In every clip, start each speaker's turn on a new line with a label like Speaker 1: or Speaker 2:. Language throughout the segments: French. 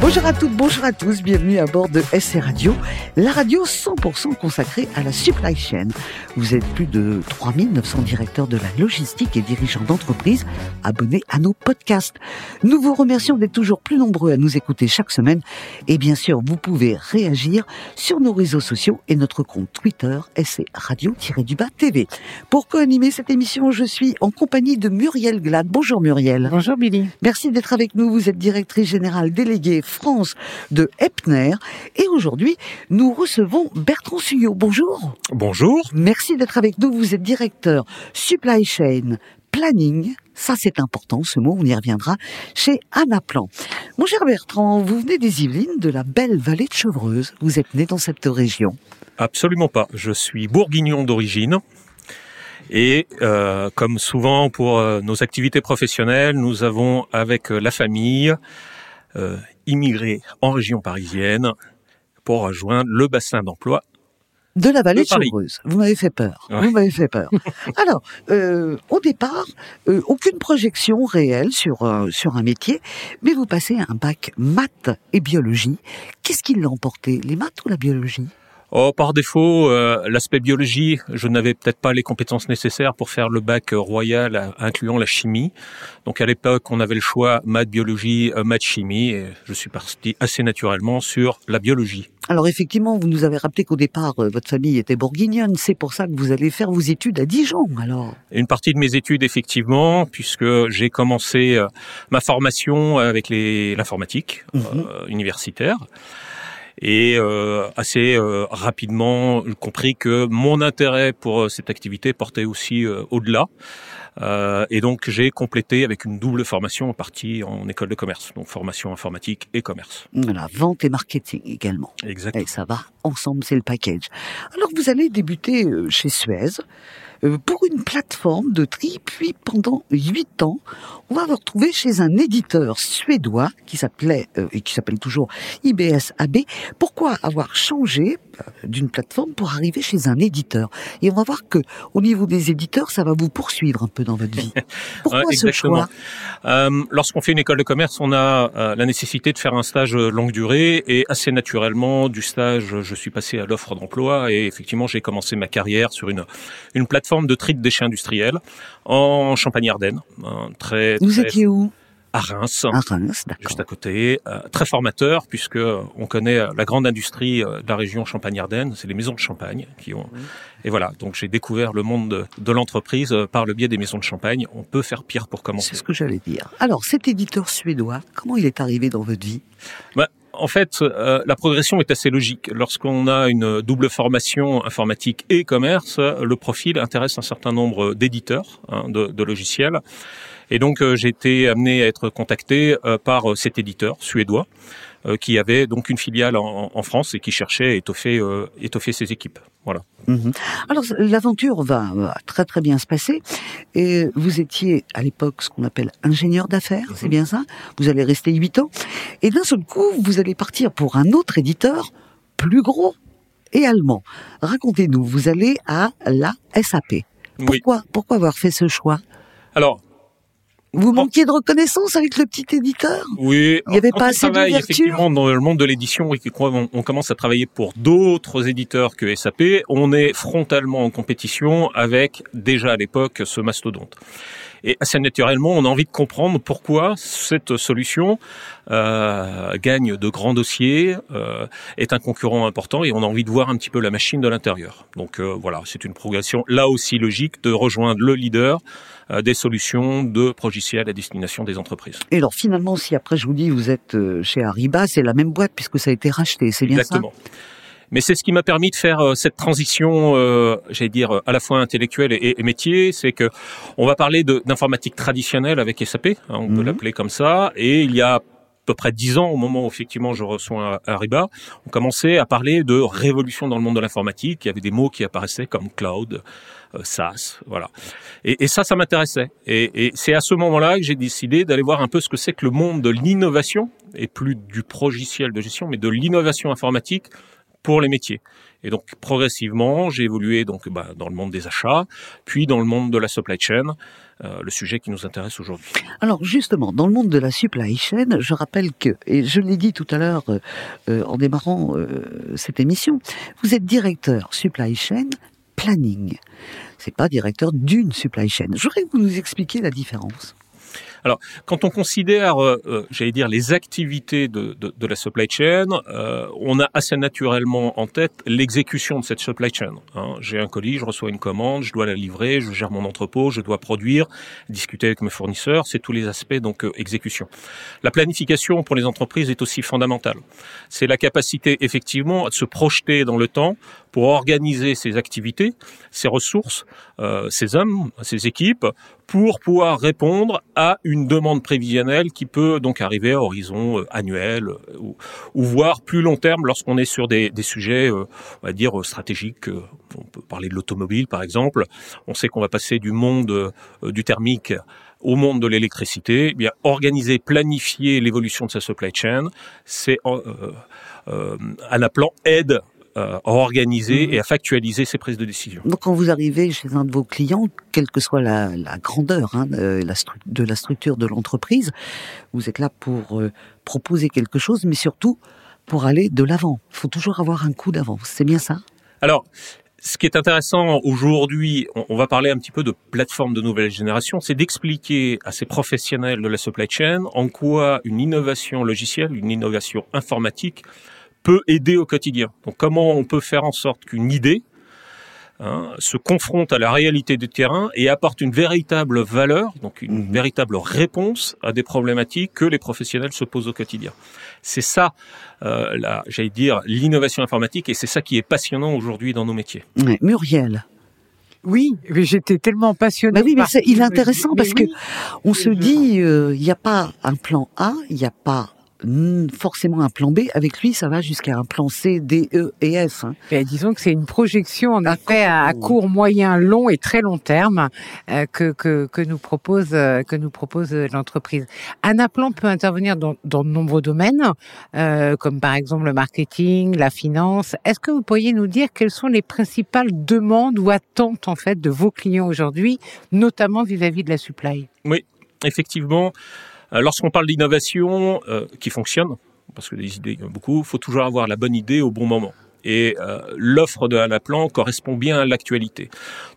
Speaker 1: Bonjour à toutes, bonjour à tous, bienvenue à bord de SC Radio, la radio 100% consacrée à la supply chain. Vous êtes plus de 3900 directeurs de la logistique et dirigeants d'entreprise abonnés à nos podcasts. Nous vous remercions d'être toujours plus nombreux à nous écouter chaque semaine et bien sûr, vous pouvez réagir sur nos réseaux sociaux et notre compte Twitter SC Radio-du-Bas TV. Pour co-animer cette émission, je suis en compagnie de Muriel Glad. Bonjour Muriel.
Speaker 2: Bonjour Billy.
Speaker 1: Merci d'être avec nous. Vous êtes directrice générale déléguée France de Epner. Et aujourd'hui, nous recevons Bertrand Suyot. Bonjour.
Speaker 3: Bonjour.
Speaker 1: Merci d'être avec nous. Vous êtes directeur supply chain planning. Ça, c'est important, ce mot, on y reviendra, chez Anaplan. Mon cher Bertrand, vous venez des Yvelines, de la belle vallée de Chevreuse. Vous êtes né dans cette région.
Speaker 3: Absolument pas. Je suis bourguignon d'origine. Et euh, comme souvent pour euh, nos activités professionnelles, nous avons avec euh, la famille euh, immigré en région parisienne pour rejoindre le bassin d'emploi
Speaker 1: de la vallée
Speaker 3: De.
Speaker 1: Chevreuse. Vous m'avez fait peur.
Speaker 3: Ouais.
Speaker 1: Vous m'avez fait peur. Alors, euh, au départ, euh, aucune projection réelle sur euh, sur un métier, mais vous passez un bac maths et biologie. Qu'est-ce qui l'a emporté, les maths ou la biologie?
Speaker 3: Oh, par défaut, euh, l'aspect biologie, je n'avais peut-être pas les compétences nécessaires pour faire le bac euh, royal, euh, incluant la chimie. Donc à l'époque, on avait le choix maths, biologie, euh, maths, chimie, et je suis parti assez naturellement sur la biologie.
Speaker 1: Alors effectivement, vous nous avez rappelé qu'au départ, votre famille était bourguignonne. C'est pour ça que vous allez faire vos études à Dijon. Alors,
Speaker 3: Une partie de mes études, effectivement, puisque j'ai commencé ma formation avec l'informatique
Speaker 1: Mhm.
Speaker 3: euh, universitaire. Et euh, assez euh, rapidement, compris que mon intérêt pour euh, cette activité portait aussi euh, au-delà. Euh, et donc j'ai complété avec une double formation en partie en école de commerce, donc formation informatique et commerce.
Speaker 1: voilà, vente et marketing également.
Speaker 3: Exactement.
Speaker 1: Et ça va ensemble, c'est le package. Alors vous allez débuter euh, chez Suez pour une plateforme de tri, puis pendant huit ans, on va vous retrouver chez un éditeur suédois qui s'appelait euh, et qui s'appelle toujours IBS AB. Pourquoi avoir changé euh, d'une plateforme pour arriver chez un éditeur? Et on va voir que au niveau des éditeurs, ça va vous poursuivre un peu dans votre vie. Pourquoi
Speaker 3: Ouais,
Speaker 1: ce choix?
Speaker 3: Euh, Lorsqu'on fait une école de commerce, on a euh, la nécessité de faire un stage euh, longue durée. Et assez naturellement du stage, je suis passé à l'offre d'emploi. Et effectivement j'ai commencé ma carrière sur une une plateforme de tri de déchets industriels en Champagne-Ardenne, un très,
Speaker 1: Vous
Speaker 3: très
Speaker 1: étiez où?
Speaker 3: À Reims.
Speaker 1: À Reims.
Speaker 3: Juste à côté, euh, très formateur puisque on connaît euh, la grande industrie euh, de la région Champagne-Ardenne, c'est les maisons de champagne qui ont. Et voilà, donc j'ai découvert le monde de, de l'entreprise par le biais des maisons de champagne. On peut faire pire pour commencer.
Speaker 1: C'est ce que j'allais dire. Alors, cet éditeur suédois, comment il est arrivé dans votre vie?
Speaker 3: Bah, en fait, euh, la progression est assez logique. Lorsqu'on a une double formation informatique et commerce, le profil intéresse un certain nombre d'éditeurs hein, de, logiciels. Et donc, euh, j'ai été amené à être contacté euh, par cet éditeur suédois qui avait donc une filiale en, en France et qui cherchait à étoffer, euh, étoffer ses équipes. Voilà.
Speaker 1: Mhm. Alors l'aventure va, va très très bien se passer et vous étiez à l'époque ce qu'on appelle ingénieur d'affaires, c'est bien ça? Vous allez rester huit ans et d'un seul coup vous allez partir pour un autre éditeur plus gros et allemand. Racontez-nous, vous allez à la SAP.
Speaker 3: Oui.
Speaker 1: Pourquoi pourquoi avoir fait ce choix?
Speaker 3: Alors,
Speaker 1: Vous manquiez de reconnaissance avec le petit éditeur?
Speaker 3: Oui,
Speaker 1: Il y avait pas
Speaker 3: on
Speaker 1: assez
Speaker 3: travaille
Speaker 1: d'ouverture
Speaker 3: effectivement dans le monde de l'édition et qu'on on commence à travailler pour d'autres éditeurs que SAP, on est frontalement en compétition avec déjà à l'époque ce mastodonte. Et assez naturellement, on a envie de comprendre pourquoi cette solution euh, gagne de grands dossiers, euh, est un concurrent important et on a envie de voir un petit peu la machine de l'intérieur. Donc euh, voilà, c'est une progression là aussi logique de rejoindre le leader euh, des solutions de progiciels à destination des entreprises.
Speaker 1: Et alors finalement, si après je vous dis vous êtes euh, chez Ariba, c'est la même boîte puisque ça a été racheté, c'est bien ça?
Speaker 3: Exactement. Mais c'est ce qui m'a permis de faire euh, cette transition, euh, j'allais dire euh, à la fois intellectuelle et, et métier, c'est que on va parler d'informatique traditionnelle avec SAP, hein, on peut
Speaker 1: Mhm.
Speaker 3: l'appeler comme ça, et il y a à peu près dix ans, au moment où effectivement je reçois Ariba, on commençait à parler de révolution dans le monde de l'informatique. Il y avait des mots qui apparaissaient comme cloud, euh, SaaS, voilà. Et, et ça, ça m'intéressait. Et, et c'est à ce moment-là que j'ai décidé d'aller voir un peu ce que c'est que le monde de l'innovation, et plus du progiciel de gestion, mais de l'innovation informatique pour les métiers. Et donc progressivement, j'ai évolué donc bah, dans le monde des achats, puis dans le monde de la supply chain, euh, le sujet qui nous intéresse aujourd'hui.
Speaker 1: Alors justement, dans le monde de la supply chain, je rappelle que, et je l'ai dit tout à l'heure euh, euh, en démarrant cette émission, vous êtes directeur supply chain planning. C'est pas directeur d'une supply chain. Je voudrais que vous nous expliquiez la différence.
Speaker 3: Alors, quand on considère, euh, euh, j'allais dire, les activités de, de, de la supply chain, euh, on a assez naturellement en tête l'exécution de cette supply chain. Hein. J'ai un colis, je reçois une commande, je dois la livrer, je gère mon entrepôt, je dois produire, discuter avec mes fournisseurs, c'est tous les aspects donc exécution. La planification pour les entreprises est aussi fondamentale. C'est la capacité effectivement à se projeter dans le temps pour organiser ses activités, ses ressources, euh, ses hommes, ses équipes, pour pouvoir répondre à une demande prévisionnelle qui peut donc arriver à horizon euh, annuel euh, ou, ou, voire plus long terme lorsqu'on est sur des, des sujets, euh, on va dire, stratégiques. On peut parler de l'automobile, par exemple. On sait qu'on va passer du monde du thermique au monde de l'électricité, eh bien organiser, planifier l'évolution de sa supply chain, c'est euh, euh, un plan aide euh, à organiser mhm. et à factualiser ses prises de décision.
Speaker 1: Donc quand vous arrivez chez un de vos clients, quelle que soit la, la grandeur hein, de, la de, la structure de l'entreprise, vous êtes là pour euh, proposer quelque chose, mais surtout pour aller de l'avant. Il faut toujours avoir un coup d'avance. C'est bien ça?
Speaker 3: Alors, ce qui est intéressant aujourd'hui, on va parler un petit peu de plateforme de nouvelle génération, c'est d'expliquer à ces professionnels de la supply chain en quoi une innovation logicielle, une innovation informatique peut aider au quotidien. Donc comment on peut faire en sorte qu'une idée hein, se confronte à la réalité du terrain et apporte une véritable valeur, donc une mhm. véritable réponse à des problématiques que les professionnels se posent au quotidien. C'est ça, euh, j'allais dire, l'innovation informatique et c'est ça qui est passionnant aujourd'hui dans nos métiers.
Speaker 1: Muriel.
Speaker 2: Oui, j'étais tellement passionnée.
Speaker 1: Bah oui, mais il est intéressant parce que on se dit, euh, il n'y a pas un plan A, il n'y a pas forcément un plan B. Avec lui, ça va jusqu'à un plan C, D, E et F. Hein.
Speaker 2: disons que c'est une projection en effet à, court, moyen, long et très long terme euh, que, que, que, nous propose euh, que nous propose l'entreprise. Un plan peut intervenir dans, dans de nombreux domaines, euh, comme par exemple le marketing, la finance. Est-ce que vous pourriez nous dire quelles sont les principales demandes ou attentes en fait de vos clients aujourd'hui, notamment vis-à-vis -vis de la supply?
Speaker 3: Oui, effectivement. Euh, lorsqu'on parle d'innovation euh, qui fonctionne, parce que des idées, il y en a beaucoup, il faut toujours avoir la bonne idée au bon moment. Et euh, l'offre de Anaplan correspond bien à l'actualité.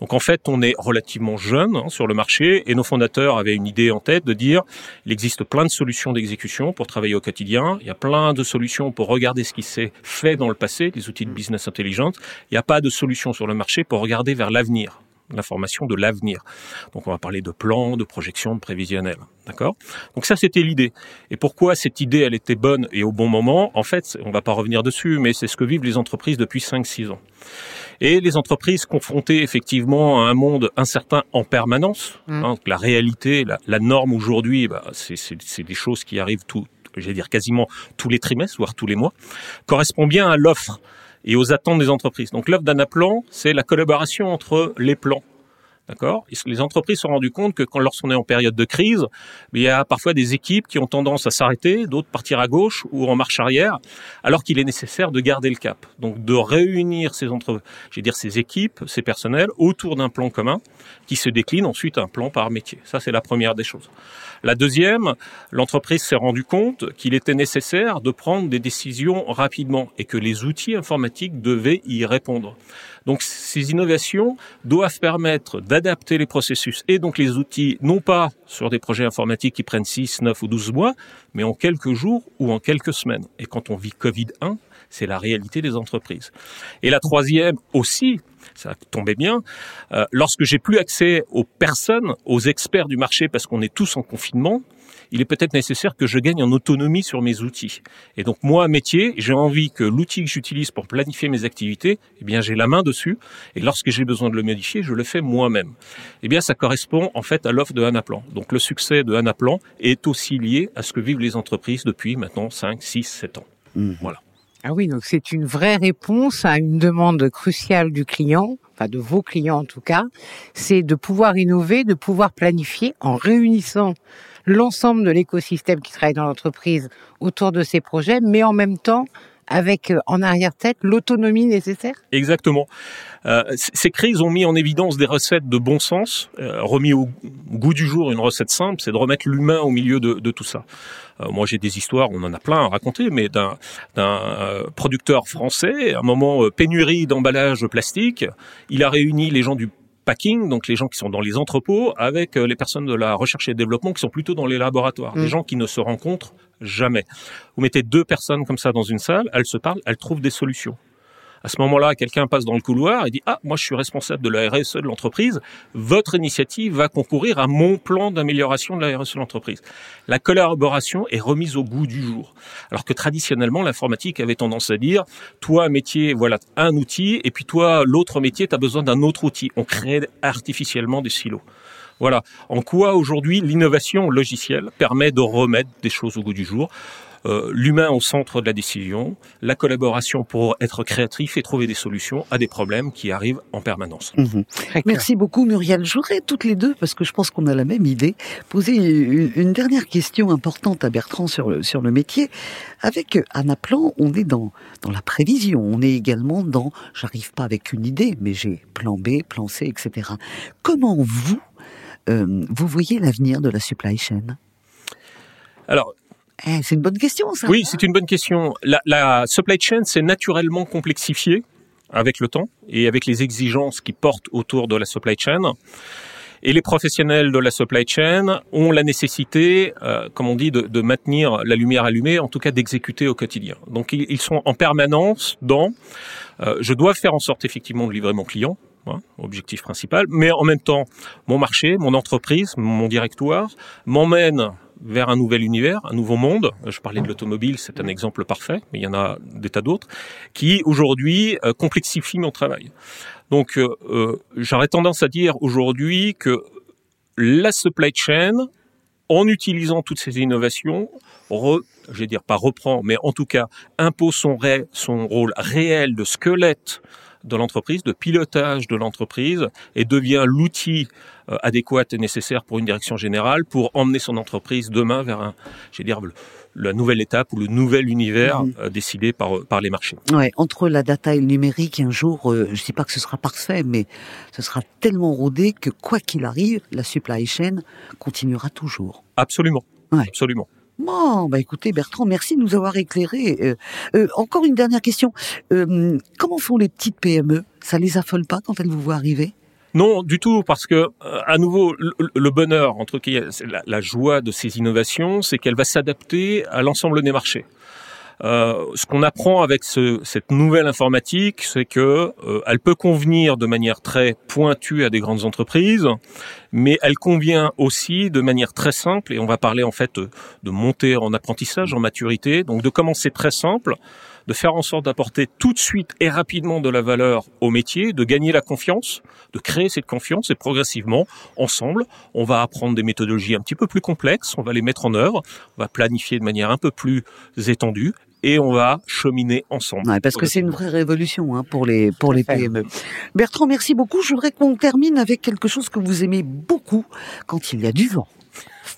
Speaker 3: Donc en fait, on est relativement jeune hein, sur le marché et nos fondateurs avaient une idée en tête de dire il existe plein de solutions d'exécution pour travailler au quotidien. Il y a plein de solutions pour regarder ce qui s'est fait dans le passé, les outils de business intelligence. Il n'y a pas de solution sur le marché pour regarder vers l'avenir l'information de l'avenir. Donc on va parler de plans, de projections, de prévisionnels. D'accord? Donc ça c'était l'idée. Et pourquoi cette idée elle était bonne et au bon moment? En fait, on va pas revenir dessus, mais c'est ce que vivent les entreprises depuis 5-6 ans. Et les entreprises confrontées effectivement à un monde incertain en permanence, mmh. hein, la réalité, la, la norme aujourd'hui, bah, c'est des choses qui arrivent tout, j'allais dire quasiment tous les trimestres, voire tous les mois, correspond bien à l'offre et aux attentes des entreprises. Donc l'œuvre d'Anaplan, c'est la collaboration entre les plans. D'accord? Les entreprises se sont rendues compte que quand lorsqu'on est en période de crise, il y a parfois des équipes qui ont tendance à s'arrêter, d'autres partir à gauche ou en marche arrière, alors qu'il est nécessaire de garder le cap. Donc de réunir ces entre, dire ces équipes, ces personnels autour d'un plan commun qui se décline ensuite un plan par métier. Ça c'est la première des choses. La deuxième, l'entreprise s'est rendue compte qu'il était nécessaire de prendre des décisions rapidement et que les outils informatiques devaient y répondre. Donc ces innovations doivent permettre d'adapter les processus et donc les outils, non pas sur des projets informatiques qui prennent 6, 9 ou 12 mois, mais en quelques jours ou en quelques semaines. Et quand on vit Covid-1, c'est la réalité des entreprises. Et la troisième aussi, ça tombait bien. Euh, lorsque j'ai plus accès aux personnes, aux experts du marché, parce qu'on est tous en confinement, il est peut-être nécessaire que je gagne en autonomie sur mes outils. Et donc moi, métier, j'ai envie que l'outil que j'utilise pour planifier mes activités, eh bien j'ai la main dessus. Et lorsque j'ai besoin de le modifier, je le fais moi-même. Eh bien ça correspond en fait à l'offre de Anaplan. Donc le succès de Anaplan est aussi lié à ce que vivent les entreprises depuis maintenant 5, 6, 7 ans. Mmh. Voilà.
Speaker 2: Ah oui, donc c'est une vraie réponse à une demande cruciale du client, de vos clients en tout cas, c'est de pouvoir innover, de pouvoir planifier en réunissant l'ensemble de l'écosystème qui travaille dans l'entreprise autour de ces projets, mais en même temps avec en arrière-tête l'autonomie nécessaire?
Speaker 3: Exactement. Euh, ces crises ont mis en évidence des recettes de bon sens, euh, remis au goût du jour une recette simple, c'est de remettre l'humain au milieu de, tout ça. Euh, moi, j'ai des histoires, on en a plein à raconter, mais d'un producteur français, à un moment pénurie d'emballage plastique, il a réuni les gens du packing, donc les gens qui sont dans les entrepôts, avec les personnes de la recherche et développement qui sont plutôt dans les laboratoires, des mmh. gens qui ne se rencontrent jamais. Vous mettez deux personnes comme ça dans une salle, elles se parlent, elles trouvent des solutions. À ce moment-là, quelqu'un passe dans le couloir et dit ah moi je suis responsable de la RSE de l'entreprise. Votre initiative va concourir à mon plan d'amélioration de la RSE de l'entreprise. La collaboration est remise au goût du jour. Alors que traditionnellement l'informatique avait tendance à dire toi métier voilà un outil et puis toi l'autre métier tu as besoin d'un autre outil. On crée artificiellement des silos. Voilà. En quoi aujourd'hui l'innovation logicielle permet de remettre des choses au goût du jour? Euh, l'humain au centre de la décision, la collaboration pour être créatif et trouver des solutions à des problèmes qui arrivent en permanence.
Speaker 1: Mhm. Merci beaucoup Muriel. Je voudrais toutes les deux, parce que je pense qu'on a la même idée, poser une, dernière question importante à Bertrand sur le, sur le métier. Avec Anna Plan, on est dans, dans la prévision, on est également dans, j'arrive pas avec une idée, mais j'ai plan B, plan C, etc. Comment vous, euh, vous voyez l'avenir de la supply chain?
Speaker 3: Alors,
Speaker 1: eh, c'est une bonne question, ça.
Speaker 3: Oui, c'est une bonne question. La, la supply chain s'est naturellement complexifiée avec le temps et avec les exigences qui portent autour de la supply chain. Et les professionnels de la supply chain ont la nécessité, euh, comme on dit, de, de, maintenir la lumière allumée, en tout cas d'exécuter au quotidien. Donc ils, sont en permanence dans, euh, je dois faire en sorte effectivement de livrer mon client, hein, objectif principal, mais en même temps, mon marché, mon entreprise, mon directoire m'emmène vers un nouvel univers, un nouveau monde. Je parlais de l'automobile, c'est un exemple parfait, mais il y en a des tas d'autres, qui aujourd'hui euh, complexifient mon travail. Donc euh, euh, j'aurais tendance à dire aujourd'hui que la supply chain, en utilisant toutes ces innovations, re, je vais dire pas reprend, mais en tout cas impose son, son rôle réel de squelette de l'entreprise, de pilotage de l'entreprise, et devient l'outil euh, adéquat et nécessaire pour une direction générale pour emmener son entreprise demain vers un, je vais dire, la nouvelle étape ou le nouvel univers euh, décidé par, par les marchés.
Speaker 1: Ouais, entre la data et le numérique, un jour, euh, je ne dis pas que ce sera parfait, mais ce sera tellement rodé que quoi qu'il arrive, la supply chain continuera toujours.
Speaker 3: Absolument. Absolument.
Speaker 1: Bon, bah écoutez Bertrand, merci de nous avoir éclairé. Euh, euh, encore une dernière question. Euh, comment font les petites PME Ça les affole pas quand elles vous voient arriver?
Speaker 3: Non, du tout, parce que à nouveau, le, bonheur, entre la, la joie de ces innovations, c'est qu'elle va s'adapter à l'ensemble des marchés. Euh, ce qu'on apprend avec ce, cette nouvelle informatique, c'est que euh, elle peut convenir de manière très pointue à des grandes entreprises, mais elle convient aussi de manière très simple. Et on va parler en fait de monter en apprentissage, en maturité, donc de commencer très simple de faire en sorte d'apporter tout de suite et rapidement de la valeur au métier, de gagner la confiance, de créer cette confiance et progressivement, ensemble, on va apprendre des méthodologies un petit peu plus complexes, on va les mettre en œuvre, on va planifier de manière un peu plus étendue et on va cheminer ensemble.
Speaker 1: parce que c'est une vraie révolution hein, pour les pour les PME. Bertrand, merci beaucoup. Je voudrais qu'on termine avec quelque chose que vous aimez beaucoup quand il y a du vent.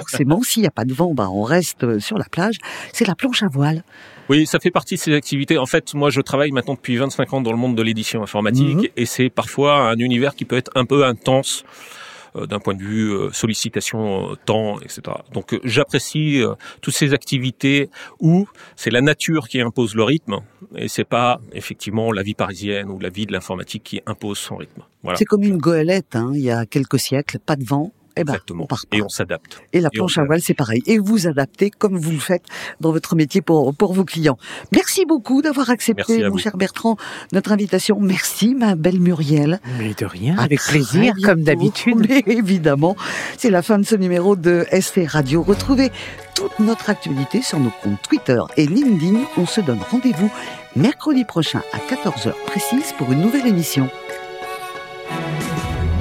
Speaker 1: Forcément, s'il n'y a pas de vent, bah on reste sur la plage. C'est la planche à voile.
Speaker 3: Oui, ça fait partie de ces activités. En fait, moi, je travaille maintenant depuis 25 ans dans le monde de l'édition informatique, mhm. et c'est parfois un univers qui peut être un peu intense euh, d'un point de vue euh, sollicitation, euh, temps, etc. Donc j'apprécie toutes ces activités où c'est la nature qui impose le rythme et c'est pas effectivement la vie parisienne ou la vie de l'informatique qui impose son rythme.
Speaker 1: Voilà. C'est comme une goélette, hein, il y a quelques siècles, pas de vent, eh ben,
Speaker 3: Exactement. et on s'adapte.
Speaker 1: Et la planche à voile, c'est pareil. Et vous adaptez comme vous le faites dans votre métier pour, pour vos clients. Merci beaucoup d'avoir accepté, mon cher Bertrand, notre invitation. Merci, ma belle Muriel.
Speaker 2: Mais de rien, avec plaisir, comme d'habitude.
Speaker 1: évidemment, c'est la fin de ce numéro de ST Radio. Retrouvez toute notre actualité sur nos comptes Twitter et LinkedIn. On se donne rendez-vous mercredi prochain à 14h précise pour une nouvelle émission.